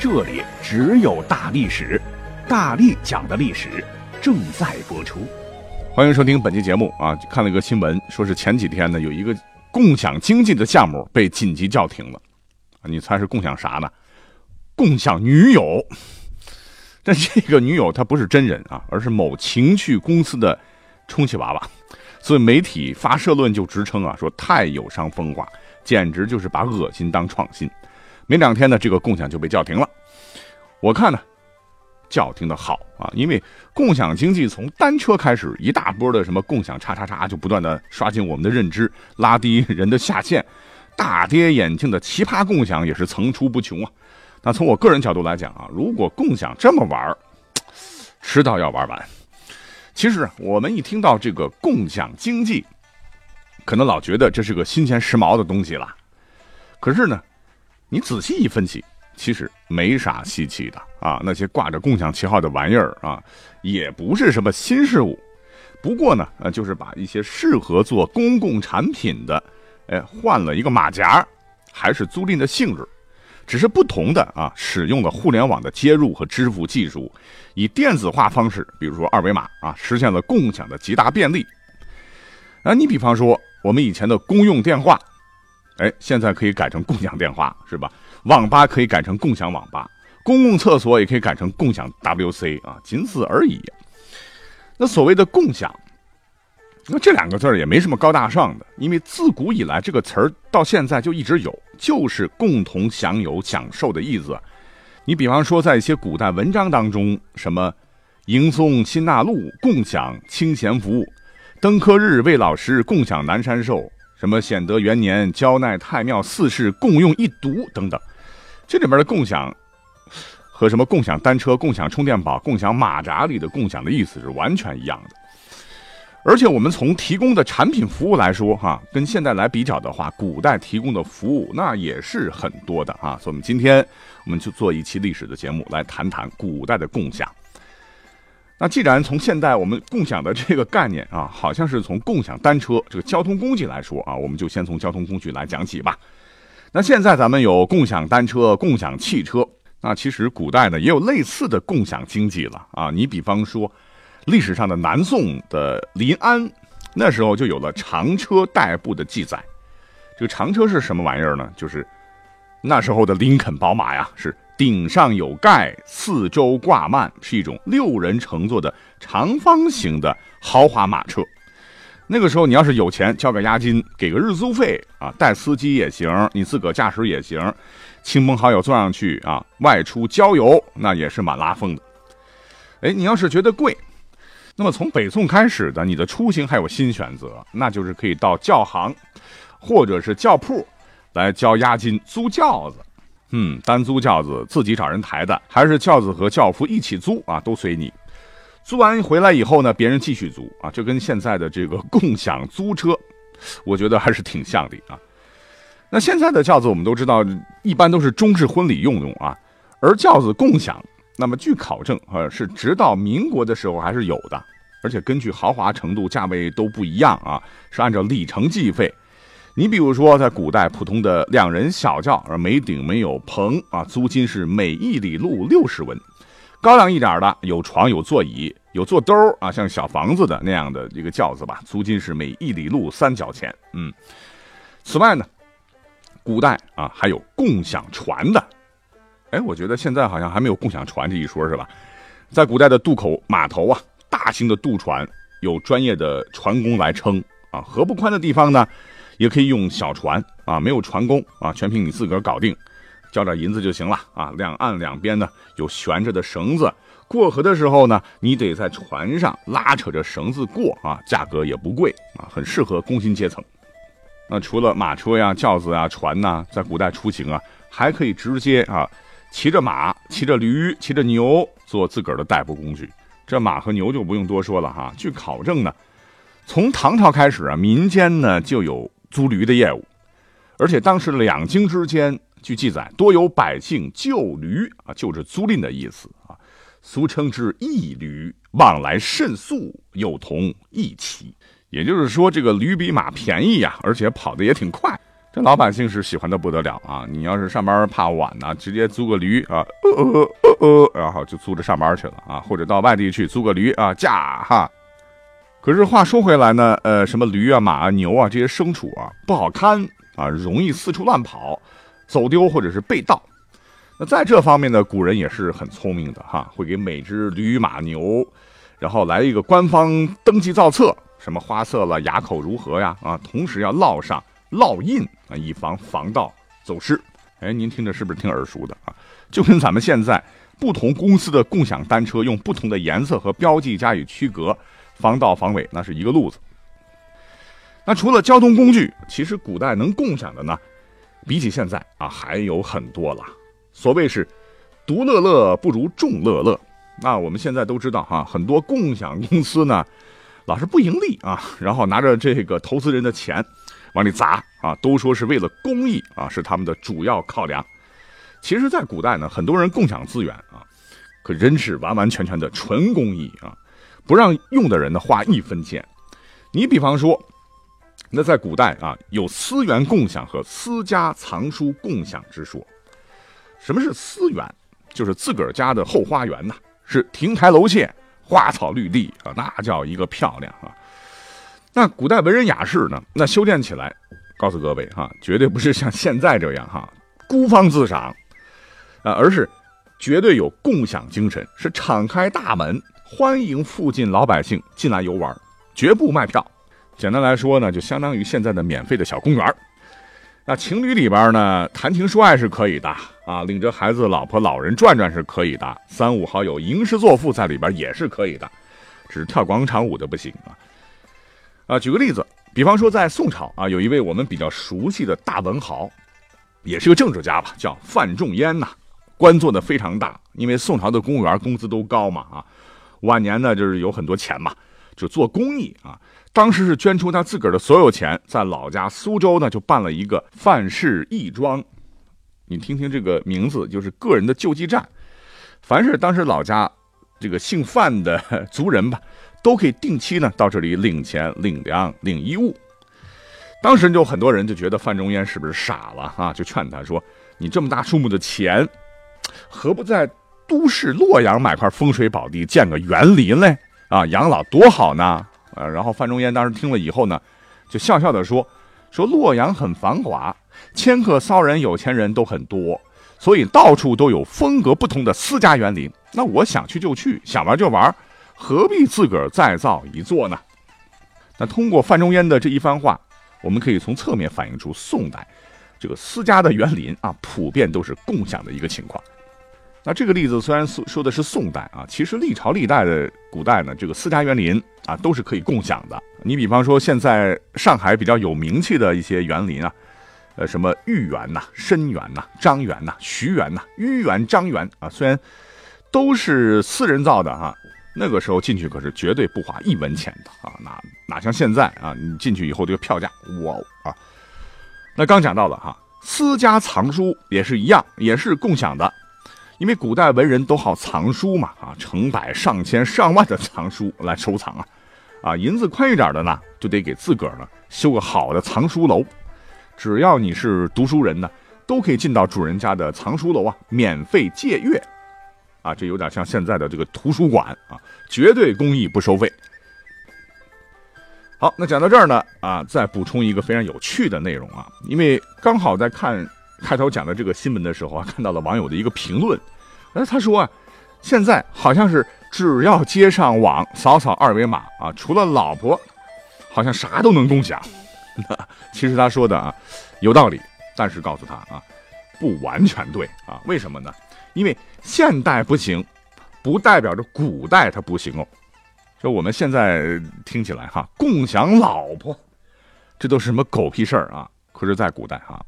这里只有大历史，大力讲的历史正在播出。欢迎收听本期节目啊！看了一个新闻，说是前几天呢，有一个共享经济的项目被紧急叫停了。你猜是共享啥呢？共享女友。但这个女友她不是真人啊，而是某情趣公司的充气娃娃。所以媒体发社论就直称啊，说太有伤风化，简直就是把恶心当创新。没两天呢，这个共享就被叫停了。我看呢，叫停的好啊，因为共享经济从单车开始，一大波的什么共享叉叉叉就不断的刷新我们的认知，拉低人的下限，大跌眼镜的奇葩共享也是层出不穷啊。那从我个人角度来讲啊，如果共享这么玩迟早要玩完。其实我们一听到这个共享经济，可能老觉得这是个新鲜时髦的东西了，可是呢。你仔细一分析，其实没啥稀奇的啊。那些挂着共享旗号的玩意儿啊，也不是什么新事物。不过呢，呃，就是把一些适合做公共产品的，哎，换了一个马甲，还是租赁的性质，只是不同的啊，使用了互联网的接入和支付技术，以电子化方式，比如说二维码啊，实现了共享的极大便利。啊，你比方说我们以前的公用电话。哎，现在可以改成共享电话，是吧？网吧可以改成共享网吧，公共厕所也可以改成共享 WC 啊，仅此而已。那所谓的共享，那这两个字也没什么高大上的，因为自古以来这个词儿到现在就一直有，就是共同享有、享受的意思。你比方说，在一些古代文章当中，什么迎送新纳禄，共享清闲服务；登科日，为老师共享南山寿。什么显德元年交奈太庙四世共用一读等等，这里面的共享和什么共享单车、共享充电宝、共享马扎里的共享的意思是完全一样的。而且我们从提供的产品服务来说，哈，跟现在来比较的话，古代提供的服务那也是很多的啊。所以，我们今天我们就做一期历史的节目，来谈谈古代的共享。那既然从现代我们共享的这个概念啊，好像是从共享单车这个交通工具来说啊，我们就先从交通工具来讲起吧。那现在咱们有共享单车、共享汽车，那其实古代呢也有类似的共享经济了啊。你比方说，历史上的南宋的临安，那时候就有了长车代步的记载。这个长车是什么玩意儿呢？就是那时候的林肯宝马呀，是。顶上有盖，四周挂幔，是一种六人乘坐的长方形的豪华马车。那个时候，你要是有钱，交个押金，给个日租费啊，带司机也行，你自个驾驶也行，亲朋好友坐上去啊，外出郊游那也是蛮拉风的。哎，你要是觉得贵，那么从北宋开始的，你的出行还有新选择，那就是可以到教行或者是轿铺来交押金租轿子。嗯，单租轿子自己找人抬的，还是轿子和轿夫一起租啊，都随你。租完回来以后呢，别人继续租啊，就跟现在的这个共享租车，我觉得还是挺像的啊。那现在的轿子我们都知道，一般都是中式婚礼用用啊，而轿子共享，那么据考证啊，是直到民国的时候还是有的，而且根据豪华程度，价位都不一样啊，是按照里程计费。你比如说，在古代普通的两人小轿，而没顶没有棚啊，租金是每一里路六十文；高粱一点的，有床有座椅有坐兜啊，像小房子的那样的一个轿子吧，租金是每一里路三角钱。嗯，此外呢，古代啊还有共享船的。哎，我觉得现在好像还没有共享船这一说，是吧？在古代的渡口码头啊，大型的渡船有专业的船工来撑啊，河不宽的地方呢。也可以用小船啊，没有船工啊，全凭你自个儿搞定，交点银子就行了啊。两岸两边呢有悬着的绳子，过河的时候呢，你得在船上拉扯着绳子过啊，价格也不贵啊，很适合工薪阶层。那除了马车呀、轿子啊、船呐，在古代出行啊，还可以直接啊骑着马、骑着驴、骑着牛做自个儿的代步工具。这马和牛就不用多说了哈。据考证呢，从唐朝开始啊，民间呢就有租驴的业务，而且当时两京之间，据记载多有百姓救驴啊，就是租赁的意思啊，俗称之驿驴，往来甚速，又同驿骑。也就是说，这个驴比马便宜呀，而且跑得也挺快。这老百姓是喜欢的不得了啊！你要是上班怕晚呢，直接租个驴啊，呃呃呃呃，然后就租着上班去了啊，或者到外地去租个驴啊，驾哈。可是话说回来呢，呃，什么驴啊、马啊、牛啊这些牲畜啊不好看啊，容易四处乱跑，走丢或者是被盗。那在这方面呢，古人也是很聪明的哈，会给每只驴、马、牛，然后来一个官方登记造册，什么花色了、牙口如何呀啊，同时要烙上。烙印啊，以防防盗走失。哎，您听着是不是挺耳熟的啊？就跟咱们现在不同公司的共享单车用不同的颜色和标记加以区隔，防盗防伪，那是一个路子。那除了交通工具，其实古代能共享的呢，比起现在啊还有很多了。所谓是独乐乐不如众乐乐。那我们现在都知道哈，很多共享公司呢，老是不盈利啊，然后拿着这个投资人的钱。往里砸啊，都说是为了公益啊，是他们的主要考量。其实，在古代呢，很多人共享资源啊，可真是完完全全的纯公益啊，不让用的人呢花一分钱。你比方说，那在古代啊，有私园共享和私家藏书共享之说。什么是私园？就是自个儿家的后花园呐，是亭台楼榭、花草绿地啊，那叫一个漂亮啊。那古代文人雅士呢？那修建起来，告诉各位哈，绝对不是像现在这样哈，孤芳自赏，啊，而是绝对有共享精神，是敞开大门欢迎附近老百姓进来游玩，绝不卖票。简单来说呢，就相当于现在的免费的小公园。那情侣里边呢，谈情说爱是可以的啊，领着孩子、老婆、老人转转是可以的，三五好友吟诗作赋在里边也是可以的，只是跳广场舞的不行啊。啊，举个例子，比方说在宋朝啊，有一位我们比较熟悉的大文豪，也是个政治家吧，叫范仲淹呐，官做的非常大，因为宋朝的公务员工资都高嘛啊，晚年呢就是有很多钱嘛，就做公益啊，当时是捐出他自个儿的所有钱，在老家苏州呢就办了一个范氏义庄，你听听这个名字，就是个人的救济站，凡是当时老家这个姓范的 族人吧。都可以定期呢到这里领钱、领粮、领衣物。当时就很多人就觉得范仲淹是不是傻了啊？就劝他说：“你这么大数目的钱，何不在都市洛阳买块风水宝地，建个园林嘞？啊，养老多好呢！”呃，然后范仲淹当时听了以后呢，就笑笑的说：“说洛阳很繁华，迁客骚人、有钱人都很多，所以到处都有风格不同的私家园林。那我想去就去，想玩就玩。”何必自个儿再造一座呢？那通过范仲淹的这一番话，我们可以从侧面反映出宋代这个私家的园林啊，普遍都是共享的一个情况。那这个例子虽然说说的是宋代啊，其实历朝历代的古代呢，这个私家园林啊都是可以共享的。你比方说现在上海比较有名气的一些园林啊，呃，什么豫园呐、申园呐、张园呐、徐园呐、豫园、张园啊，虽然都是私人造的哈。那个时候进去可是绝对不花一文钱的啊，哪哪像现在啊？你进去以后这个票价，哇啊！那刚讲到了哈，私家藏书也是一样，也是共享的，因为古代文人都好藏书嘛啊，成百上千上万的藏书来收藏啊，啊，银子宽裕点的呢，就得给自个儿呢修个好的藏书楼，只要你是读书人呢，都可以进到主人家的藏书楼啊，免费借阅。啊，这有点像现在的这个图书馆啊，绝对公益不收费。好，那讲到这儿呢，啊，再补充一个非常有趣的内容啊，因为刚好在看开头讲的这个新闻的时候啊，看到了网友的一个评论，哎，他说啊，现在好像是只要接上网，扫扫二维码啊，除了老婆，好像啥都能共享。其实他说的啊，有道理，但是告诉他啊，不完全对啊，为什么呢？因为现代不行，不代表着古代它不行哦。说我们现在听起来哈，共享老婆，这都是什么狗屁事儿啊？可是，在古代哈，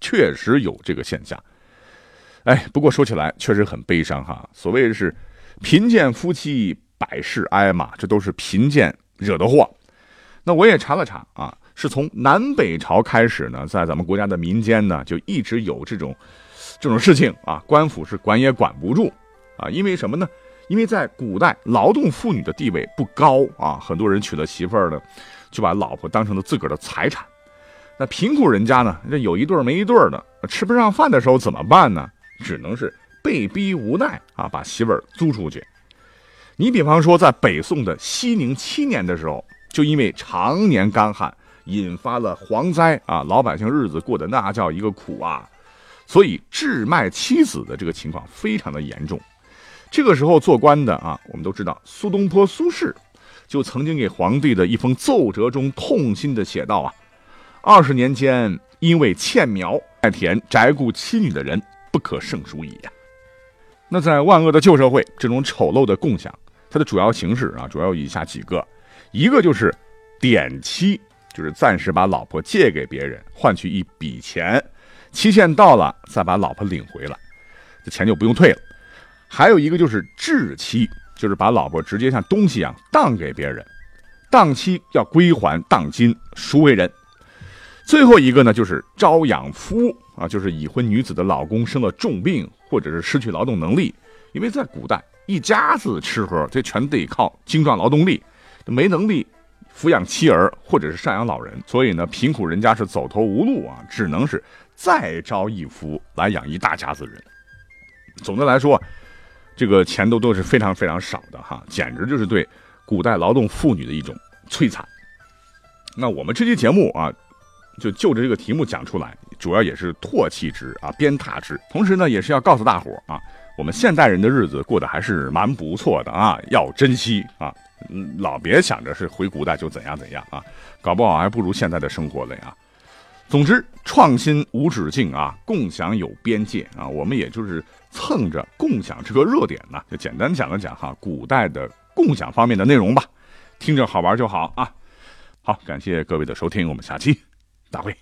确实有这个现象。哎，不过说起来确实很悲伤哈。所谓是贫贱夫妻百事哀嘛，这都是贫贱惹的祸。那我也查了查啊，是从南北朝开始呢，在咱们国家的民间呢，就一直有这种这种事情啊，官府是管也管不住啊。因为什么呢？因为在古代，劳动妇女的地位不高啊，很多人娶了媳妇儿呢，就把老婆当成了自个儿的财产。那贫苦人家呢，这有一对没一对的，吃不上饭的时候怎么办呢？只能是被逼无奈啊，把媳妇儿租出去。你比方说，在北宋的熙宁七年的时候，就因为常年干旱，引发了蝗灾啊，老百姓日子过得那叫一个苦啊，所以置卖妻子的这个情况非常的严重。这个时候做官的啊，我们都知道苏东坡苏轼，就曾经给皇帝的一封奏折中痛心的写道啊：“二十年间，因为欠苗爱田宅顾妻女的人不可胜数矣呀。”那在万恶的旧社会，这种丑陋的共享，它的主要形式啊，主要有以下几个：一个就是典妻，就是暂时把老婆借给别人，换取一笔钱，期限到了再把老婆领回来，这钱就不用退了。还有一个就是滞妻，就是把老婆直接像东西一样当给别人，当妻要归还当金，赎为人。最后一个呢，就是招养夫啊，就是已婚女子的老公生了重病或者是失去劳动能力，因为在古代一家子吃喝，这全得靠精壮劳动力，没能力抚养妻儿或者是赡养老人，所以呢，贫苦人家是走投无路啊，只能是再招一夫来养一大家子人。总的来说。这个钱都都是非常非常少的哈，简直就是对古代劳动妇女的一种摧残。那我们这期节目啊，就就着这个题目讲出来，主要也是唾弃之啊，鞭挞之，同时呢，也是要告诉大伙啊，我们现代人的日子过得还是蛮不错的啊，要珍惜啊，老别想着是回古代就怎样怎样啊，搞不好还不如现在的生活嘞啊。总之，创新无止境啊，共享有边界啊，我们也就是蹭着共享这个热点呢，就简单讲了讲哈，古代的共享方面的内容吧，听着好玩就好啊。好，感谢各位的收听，我们下期再会。